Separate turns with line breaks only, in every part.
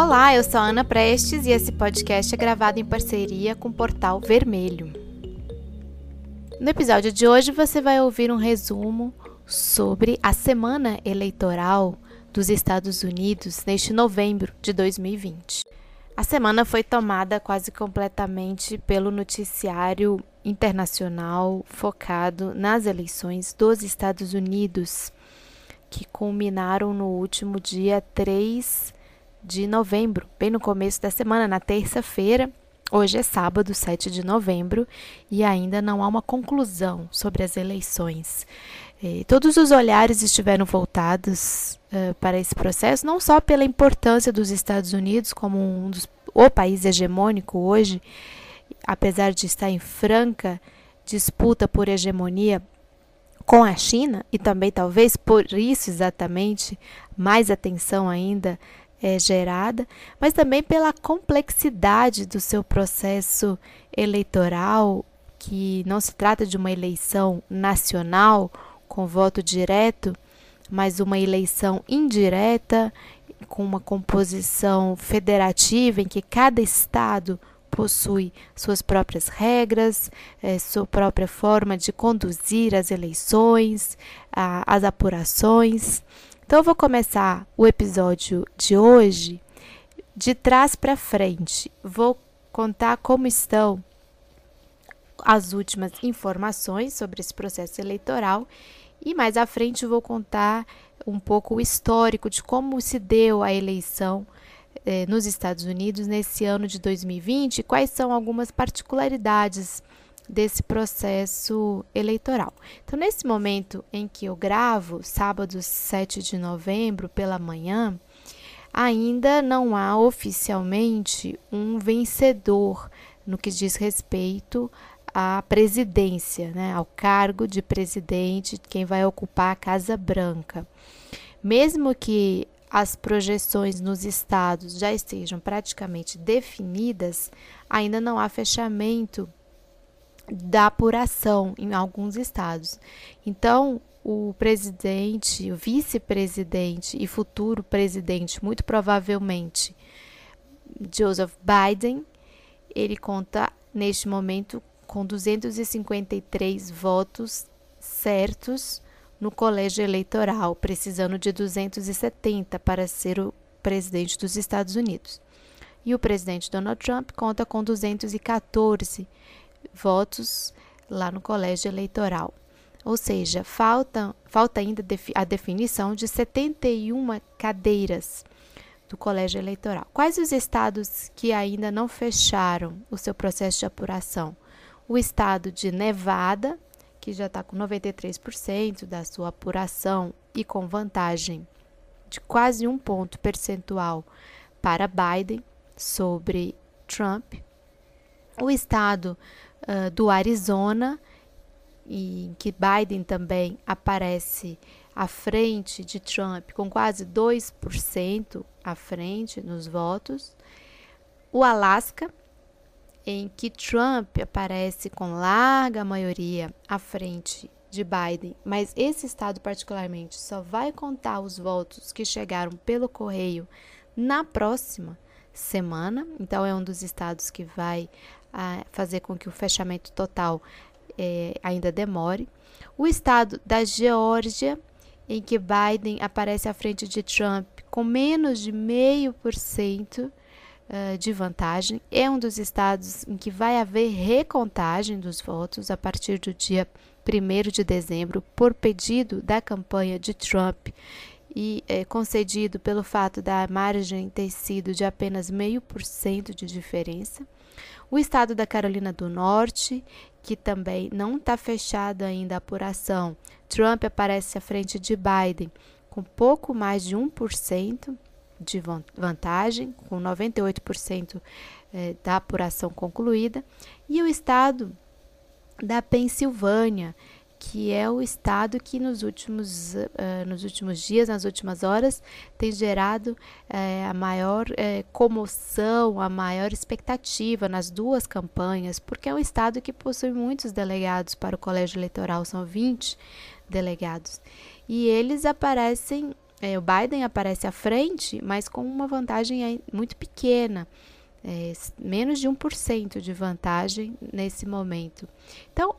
Olá, eu sou a Ana Prestes e esse podcast é gravado em parceria com o Portal Vermelho. No episódio de hoje você vai ouvir um resumo sobre a semana eleitoral dos Estados Unidos neste novembro de 2020. A semana foi tomada quase completamente pelo noticiário internacional focado nas eleições dos Estados Unidos, que culminaram no último dia 3 de novembro, bem no começo da semana, na terça-feira. Hoje é sábado, 7 de novembro, e ainda não há uma conclusão sobre as eleições. E todos os olhares estiveram voltados uh, para esse processo, não só pela importância dos Estados Unidos como um dos, o país hegemônico hoje, apesar de estar em franca disputa por hegemonia com a China, e também talvez por isso exatamente mais atenção ainda é gerada, mas também pela complexidade do seu processo eleitoral, que não se trata de uma eleição nacional com voto direto, mas uma eleição indireta com uma composição federativa em que cada estado possui suas próprias regras, é, sua própria forma de conduzir as eleições, a, as apurações. Então, eu vou começar o episódio de hoje de trás para frente. Vou contar como estão as últimas informações sobre esse processo eleitoral e mais à frente vou contar um pouco o histórico de como se deu a eleição eh, nos Estados Unidos nesse ano de 2020 e quais são algumas particularidades desse processo eleitoral. Então, nesse momento em que eu gravo, sábado 7 de novembro, pela manhã, ainda não há oficialmente um vencedor no que diz respeito à presidência, né, ao cargo de presidente, quem vai ocupar a Casa Branca. Mesmo que as projeções nos estados já estejam praticamente definidas, ainda não há fechamento da apuração em alguns estados. Então, o presidente, o vice-presidente e futuro presidente, muito provavelmente Joseph Biden, ele conta neste momento com 253 votos certos no colégio eleitoral, precisando de 270 para ser o presidente dos Estados Unidos. E o presidente Donald Trump conta com 214 votos lá no colégio eleitoral. Ou seja, falta, falta ainda a definição de 71 cadeiras do colégio eleitoral. Quais os estados que ainda não fecharam o seu processo de apuração? O estado de Nevada, que já está com 93% da sua apuração e com vantagem de quase um ponto percentual para Biden sobre Trump. O estado uh, do Arizona, em que Biden também aparece à frente de Trump, com quase 2% à frente nos votos. O Alasca, em que Trump aparece com larga maioria à frente de Biden, mas esse estado particularmente só vai contar os votos que chegaram pelo correio na próxima semana. Então é um dos estados que vai a fazer com que o fechamento total é, ainda demore. O estado da Geórgia, em que Biden aparece à frente de Trump com menos de meio por cento uh, de vantagem, é um dos estados em que vai haver recontagem dos votos a partir do dia 1 de dezembro, por pedido da campanha de Trump e é, concedido pelo fato da margem ter sido de apenas meio por cento de diferença. O estado da Carolina do Norte, que também não está fechado ainda a apuração, Trump aparece à frente de Biden com pouco mais de 1% de vantagem, com 98% eh, da apuração concluída, e o estado da Pensilvânia, que é o estado que nos últimos, uh, nos últimos dias, nas últimas horas, tem gerado uh, a maior uh, comoção, a maior expectativa nas duas campanhas, porque é um estado que possui muitos delegados para o colégio eleitoral, são 20 delegados. E eles aparecem o Biden aparece à frente, mas com uma vantagem muito pequena. É, menos de 1% de vantagem nesse momento. Então,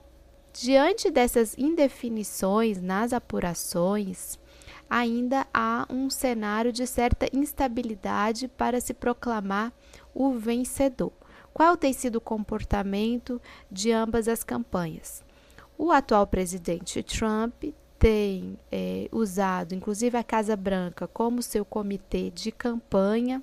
diante dessas indefinições nas apurações, ainda há um cenário de certa instabilidade para se proclamar o vencedor. Qual tem sido o comportamento de ambas as campanhas? O atual presidente Trump tem é, usado, inclusive, a Casa Branca como seu comitê de campanha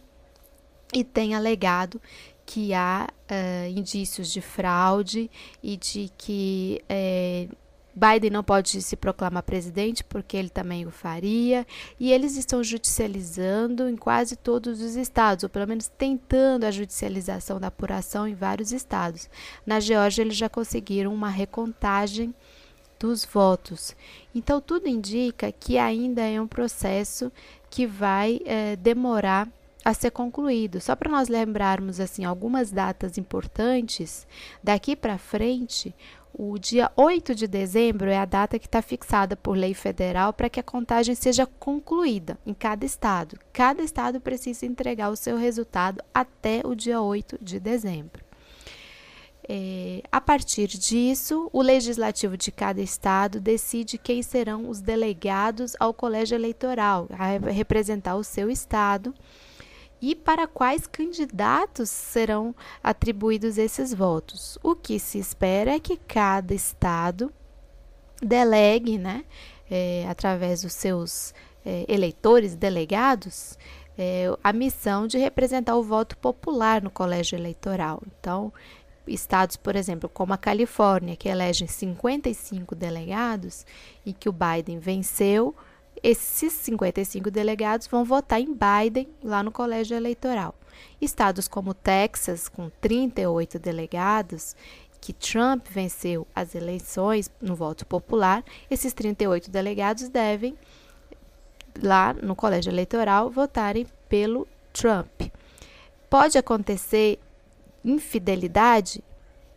e tem alegado que há uh, indícios de fraude e de que é, Biden não pode se proclamar presidente porque ele também o faria, e eles estão judicializando em quase todos os estados, ou pelo menos tentando a judicialização da apuração em vários estados. Na Geórgia, eles já conseguiram uma recontagem dos votos. Então, tudo indica que ainda é um processo que vai é, demorar a ser concluído. Só para nós lembrarmos assim algumas datas importantes, daqui para frente, o dia 8 de dezembro é a data que está fixada por lei federal para que a contagem seja concluída em cada estado. Cada estado precisa entregar o seu resultado até o dia 8 de dezembro. É, a partir disso, o legislativo de cada estado decide quem serão os delegados ao colégio eleitoral, a representar o seu estado e para quais candidatos serão atribuídos esses votos. O que se espera é que cada estado delegue, né, é, através dos seus é, eleitores, delegados, é, a missão de representar o voto popular no colégio eleitoral. Então, estados, por exemplo, como a Califórnia, que elegem 55 delegados e que o Biden venceu, esses 55 delegados vão votar em Biden lá no colégio eleitoral. Estados como Texas, com 38 delegados, que Trump venceu as eleições no voto popular, esses 38 delegados devem, lá no colégio eleitoral, votarem pelo Trump. Pode acontecer Infidelidade?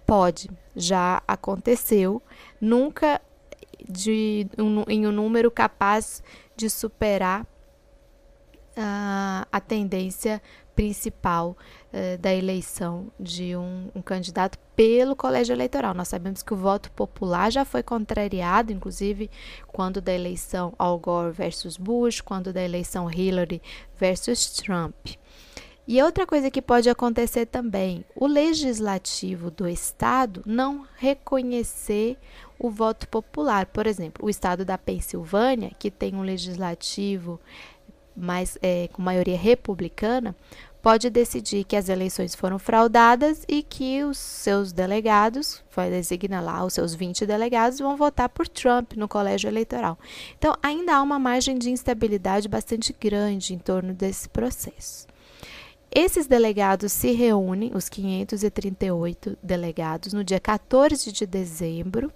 Pode, já aconteceu, nunca de, um, em um número capaz de superar uh, a tendência principal uh, da eleição de um, um, candidato pelo colégio eleitoral. Nós sabemos que o voto popular já foi contrariado, inclusive quando da eleição Al Gore versus Bush, quando da eleição Hillary versus Trump. E outra coisa que pode acontecer também, o legislativo do estado não reconhecer o voto popular. Por exemplo, o estado da Pensilvânia, que tem um legislativo mais é, com maioria republicana, pode decidir que as eleições foram fraudadas e que os seus delegados, vai designar lá os seus 20 delegados, vão votar por Trump no colégio eleitoral. Então, ainda há uma margem de instabilidade bastante grande em torno desse processo. Esses delegados se reúnem, os 538 delegados, no dia 14 de dezembro.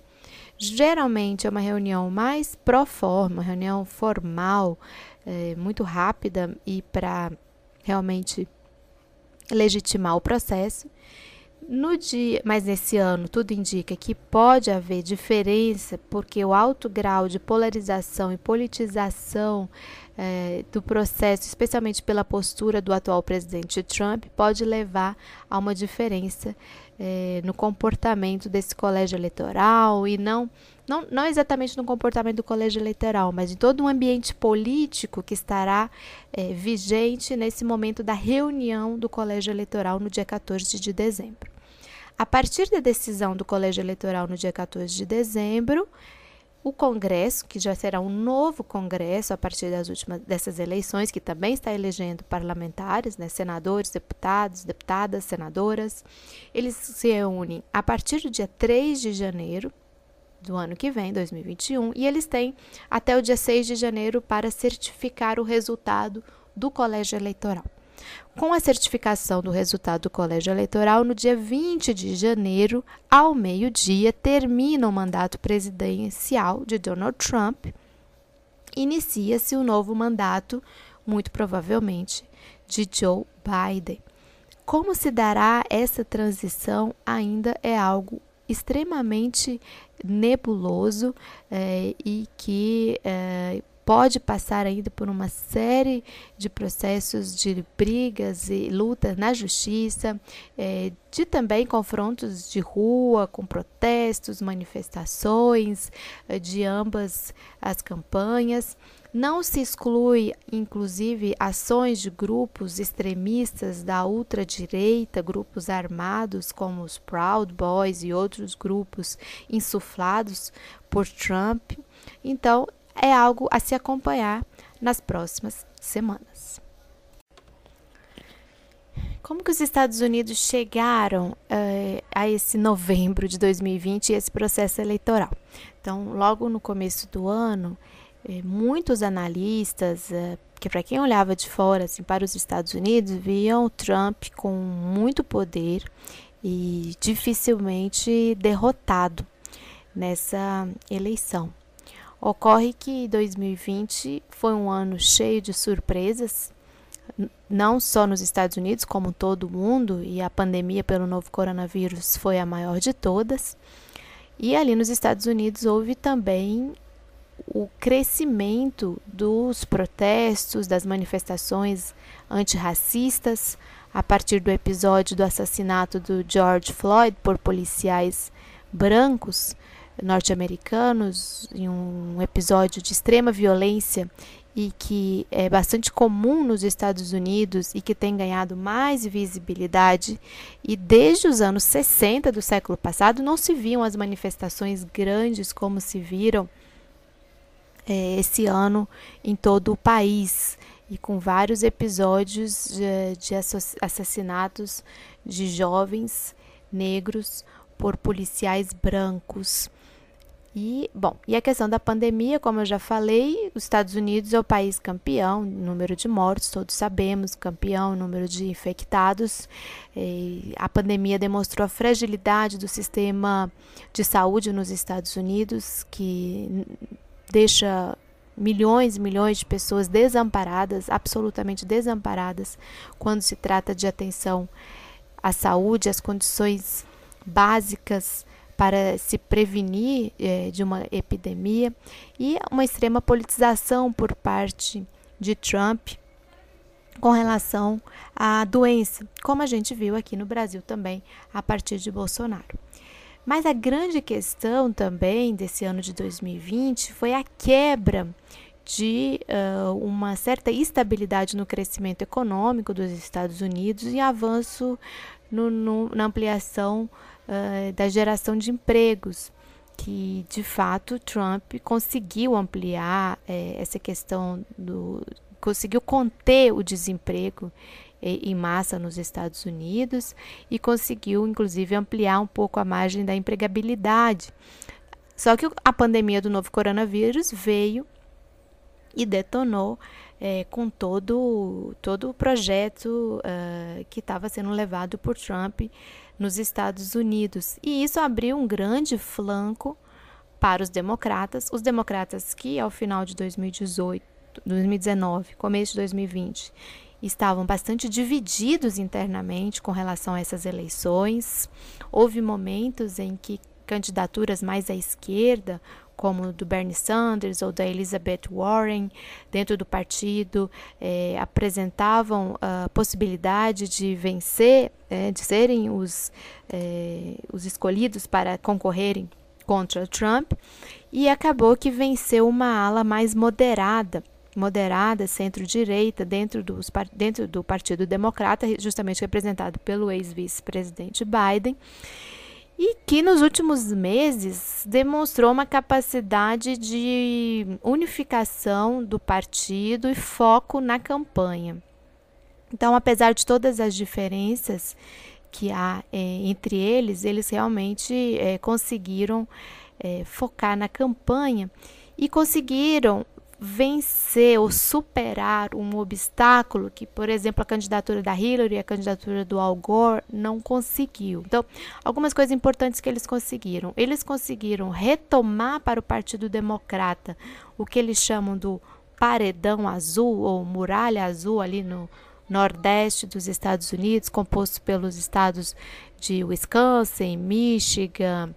Geralmente é uma reunião mais pro forma, reunião formal, é, muito rápida e para realmente legitimar o processo. No dia, mas nesse ano tudo indica que pode haver diferença, porque o alto grau de polarização e politização é, do processo, especialmente pela postura do atual presidente Trump, pode levar a uma diferença é, no comportamento desse colégio eleitoral e não, não, não exatamente no comportamento do colégio eleitoral, mas em todo um ambiente político que estará é, vigente nesse momento da reunião do colégio eleitoral no dia 14 de dezembro. A partir da decisão do colégio eleitoral no dia 14 de dezembro, o Congresso, que já será um novo Congresso a partir das últimas dessas eleições, que também está elegendo parlamentares, né, senadores, deputados, deputadas, senadoras. Eles se reúnem a partir do dia 3 de janeiro do ano que vem, 2021, e eles têm até o dia 6 de janeiro para certificar o resultado do colégio eleitoral. Com a certificação do resultado do colégio eleitoral, no dia 20 de janeiro, ao meio-dia, termina o mandato presidencial de Donald Trump. Inicia-se o novo mandato, muito provavelmente, de Joe Biden. Como se dará essa transição ainda é algo extremamente nebuloso é, e que é, pode passar ainda por uma série de processos de brigas e lutas na justiça, é, de também confrontos de rua, com protestos, manifestações é, de ambas as campanhas. Não se exclui, inclusive, ações de grupos extremistas da ultradireita, grupos armados como os Proud Boys e outros grupos insuflados por Trump. Então, é algo a se acompanhar nas próximas semanas. Como que os Estados Unidos chegaram uh, a esse novembro de 2020 e esse processo eleitoral? Então, logo no começo do ano, eh, muitos analistas, eh, que para quem olhava de fora assim, para os Estados Unidos, viam Trump com muito poder e dificilmente derrotado nessa eleição. Ocorre que 2020 foi um ano cheio de surpresas, não só nos Estados Unidos, como todo mundo, e a pandemia pelo novo coronavírus foi a maior de todas. E ali nos Estados Unidos houve também o crescimento dos protestos, das manifestações antirracistas, a partir do episódio do assassinato do George Floyd por policiais brancos, norte-americanos, em um episódio de extrema violência e que é bastante comum nos Estados Unidos e que tem ganhado mais visibilidade. E desde os anos 60 do século passado não se viam as manifestações grandes como se viram é, esse ano em todo o país e com vários episódios de, de assassinatos de jovens negros por policiais brancos. E, bom, e a questão da pandemia, como eu já falei, os Estados Unidos é o país campeão, número de mortos, todos sabemos, campeão, número de infectados. E a pandemia demonstrou a fragilidade do sistema de saúde nos Estados Unidos, que deixa milhões e milhões de pessoas desamparadas, absolutamente desamparadas, quando se trata de atenção à saúde, às condições básicas para se prevenir eh, de uma epidemia e uma extrema politização por parte de Trump com relação à doença, como a gente viu aqui no Brasil também a partir de Bolsonaro. Mas a grande questão também desse ano de 2020 foi a quebra de uh, uma certa estabilidade no crescimento econômico dos Estados Unidos e avanço no, no, na ampliação uh, da geração de empregos, que de fato Trump conseguiu ampliar uh, essa questão do. conseguiu conter o desemprego em massa nos Estados Unidos e conseguiu, inclusive, ampliar um pouco a margem da empregabilidade. Só que a pandemia do novo coronavírus veio e detonou é, com todo, todo o projeto uh, que estava sendo levado por Trump nos Estados Unidos. E isso abriu um grande flanco para os democratas, os democratas que ao final de 2018, 2019, começo de 2020, estavam bastante divididos internamente com relação a essas eleições. Houve momentos em que candidaturas mais à esquerda, como do Bernie Sanders ou da Elizabeth Warren, dentro do partido, eh, apresentavam a possibilidade de vencer, eh, de serem os, eh, os escolhidos para concorrerem contra Trump, e acabou que venceu uma ala mais moderada moderada, centro-direita, dentro, dos, dentro do Partido Democrata, justamente representado pelo ex-vice-presidente Biden, e que nos últimos meses demonstrou uma capacidade de unificação do partido e foco na campanha. Então, apesar de todas as diferenças que há é, entre eles, eles realmente é, conseguiram é, focar na campanha e conseguiram vencer ou superar um obstáculo que, por exemplo, a candidatura da Hillary e a candidatura do Al Gore não conseguiu. Então, algumas coisas importantes que eles conseguiram. Eles conseguiram retomar para o Partido Democrata o que eles chamam do paredão azul ou muralha azul ali no nordeste dos Estados Unidos, composto pelos estados de Wisconsin, Michigan,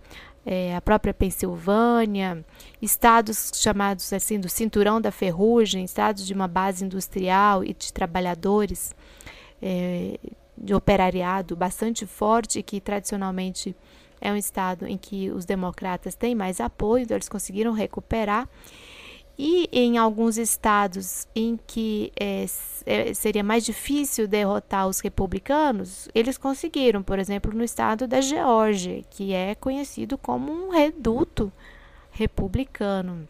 é, a própria Pensilvânia, estados chamados assim do cinturão da ferrugem, estados de uma base industrial e de trabalhadores é, de operariado bastante forte, que tradicionalmente é um estado em que os democratas têm mais apoio, então eles conseguiram recuperar. E em alguns estados em que é, seria mais difícil derrotar os republicanos, eles conseguiram, por exemplo, no estado da Geórgia, que é conhecido como um reduto republicano.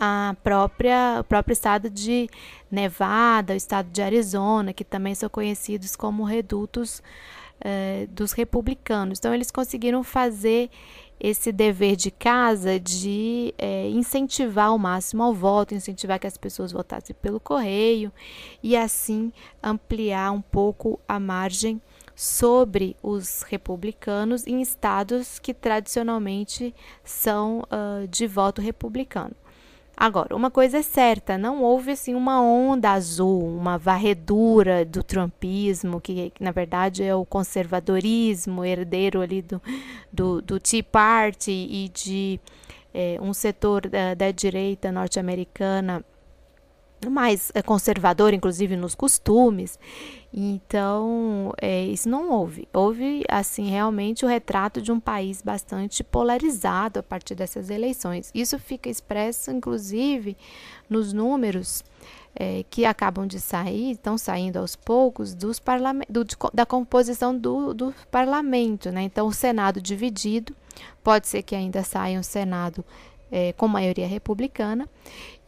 A própria, o próprio estado de Nevada, o estado de Arizona, que também são conhecidos como redutos é, dos republicanos. Então, eles conseguiram fazer esse dever de casa de é, incentivar ao máximo ao voto, incentivar que as pessoas votassem pelo correio e assim ampliar um pouco a margem sobre os republicanos em estados que tradicionalmente são uh, de voto republicano. Agora, uma coisa é certa, não houve assim uma onda azul, uma varredura do trumpismo, que, na verdade é o conservadorismo, herdeiro ali do, do, do Tea Party e de é, um setor da, da direita norte-americana mais é, conservador, inclusive nos costumes. Então, é, isso não houve. Houve, assim, realmente o retrato de um país bastante polarizado a partir dessas eleições. Isso fica expresso, inclusive, nos números é, que acabam de sair, estão saindo aos poucos, dos do, da composição do, do parlamento. Né? Então, o Senado dividido, pode ser que ainda saia um Senado é, com maioria republicana,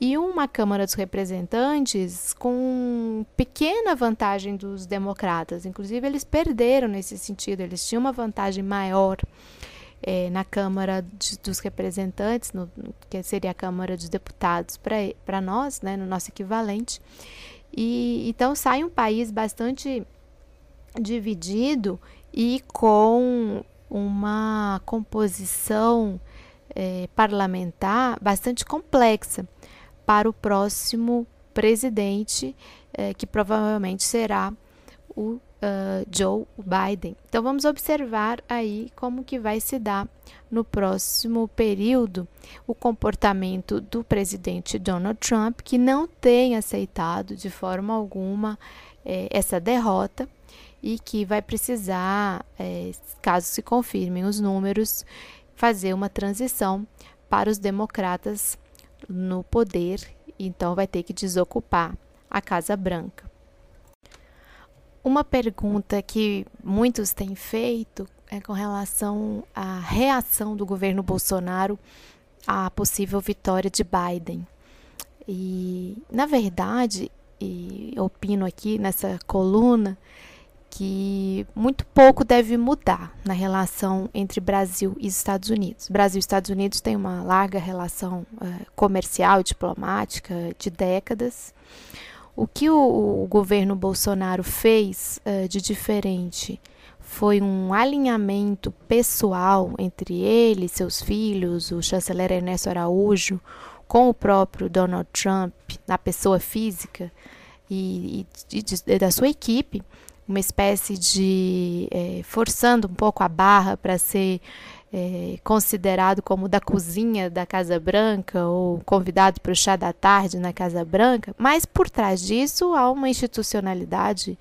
e uma Câmara dos Representantes com pequena vantagem dos democratas. Inclusive, eles perderam nesse sentido, eles tinham uma vantagem maior é, na Câmara de, dos Representantes, no, que seria a Câmara dos Deputados para nós, né, no nosso equivalente. E então sai um país bastante dividido e com uma composição é, parlamentar bastante complexa para o próximo presidente, é, que provavelmente será o uh, Joe Biden. Então vamos observar aí como que vai se dar no próximo período o comportamento do presidente Donald Trump, que não tem aceitado de forma alguma é, essa derrota e que vai precisar, caso se confirmem os números, fazer uma transição para os democratas no poder, então vai ter que desocupar a Casa Branca. Uma pergunta que muitos têm feito é com relação à reação do governo Bolsonaro à possível vitória de Biden. E, na verdade, e opino aqui nessa coluna, que muito pouco deve mudar na relação entre Brasil e Estados Unidos. Brasil e Estados Unidos têm uma larga relação uh, comercial diplomática de décadas. O que o, o governo Bolsonaro fez uh, de diferente foi um alinhamento pessoal entre ele, seus filhos, o chanceler Ernesto Araújo, com o próprio Donald Trump, na pessoa física e, e, e da sua equipe uma espécie de é, forçando um pouco a barra para ser é, considerado como da cozinha da Casa Branca ou convidado para o chá da tarde na Casa Branca, mas por trás disso há uma institucionalidade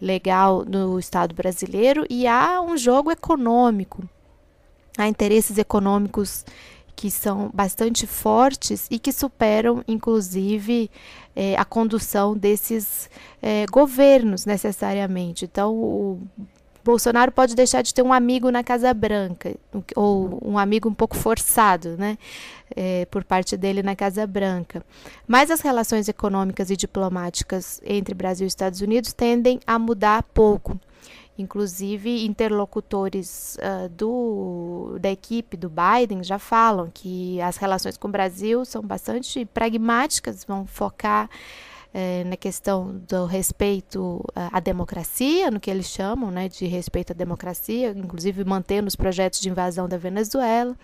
legal no Estado brasileiro e há um jogo econômico, há interesses econômicos que são bastante fortes e que superam, inclusive, é, a condução desses é, governos necessariamente. Então, o Bolsonaro pode deixar de ter um amigo na Casa Branca, ou um amigo um pouco forçado, né, é, por parte dele na Casa Branca. Mas as relações econômicas e diplomáticas entre Brasil e Estados Unidos tendem a mudar pouco. Inclusive, interlocutores uh, do, da equipe do Biden já falam que as relações com o Brasil são bastante pragmáticas, vão focar eh, na questão do respeito à democracia, no que eles chamam né, de respeito à democracia, inclusive mantendo os projetos de invasão da Venezuela.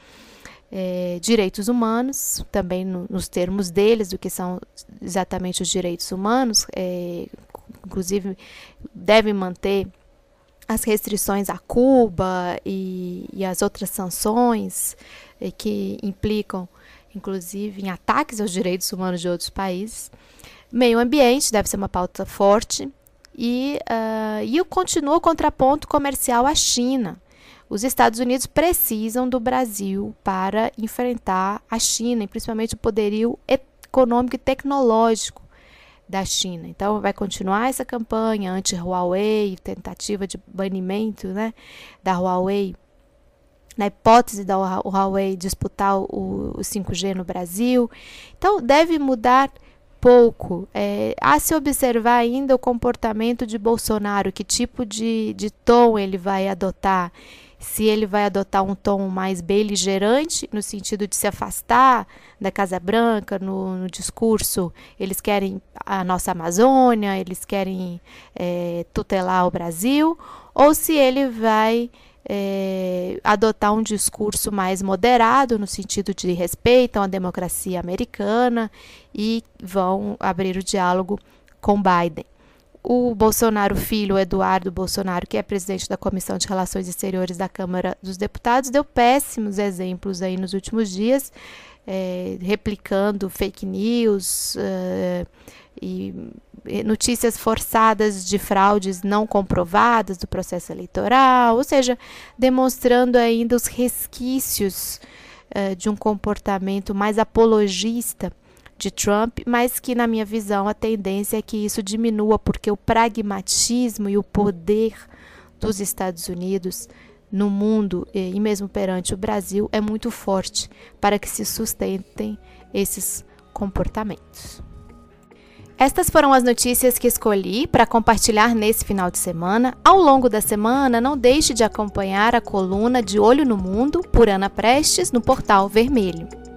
É, direitos humanos, também no, nos termos deles, do que são exatamente os direitos humanos, é, inclusive devem manter as restrições a Cuba e, e as outras sanções eh, que implicam, inclusive, em ataques aos direitos humanos de outros países. Meio ambiente deve ser uma pauta forte. E, uh, e continua o contraponto comercial à China. Os Estados Unidos precisam do Brasil para enfrentar a China, e principalmente o poderio econômico e tecnológico da China. Então, vai continuar essa campanha anti-Huawei, tentativa de banimento né, da Huawei, na hipótese da Huawei disputar o, o 5G no Brasil. Então, deve mudar pouco. É, a se observar ainda o comportamento de Bolsonaro, que tipo de, de tom ele vai adotar se ele vai adotar um tom mais beligerante, no sentido de se afastar da Casa Branca, no, no discurso, eles querem a nossa Amazônia, eles querem é, tutelar o Brasil, ou se ele vai é, adotar um discurso mais moderado, no sentido de respeitam a democracia americana e vão abrir o diálogo com Biden o Bolsonaro filho, Eduardo Bolsonaro, que é presidente da Comissão de Relações Exteriores da Câmara dos Deputados, deu péssimos exemplos aí nos últimos dias, é, replicando fake news é, e notícias forçadas de fraudes não comprovadas do processo eleitoral, ou seja, demonstrando ainda os resquícios é, de um comportamento mais apologista de Trump, mas que, na minha visão, a tendência é que isso diminua, porque o pragmatismo e o poder dos Estados Unidos no mundo e mesmo perante o Brasil é muito forte para que se sustentem esses comportamentos. Estas foram as notícias que escolhi para compartilhar nesse final de semana. Ao longo da semana, não deixe de acompanhar a coluna De Olho no Mundo por Ana Prestes no portal Vermelho.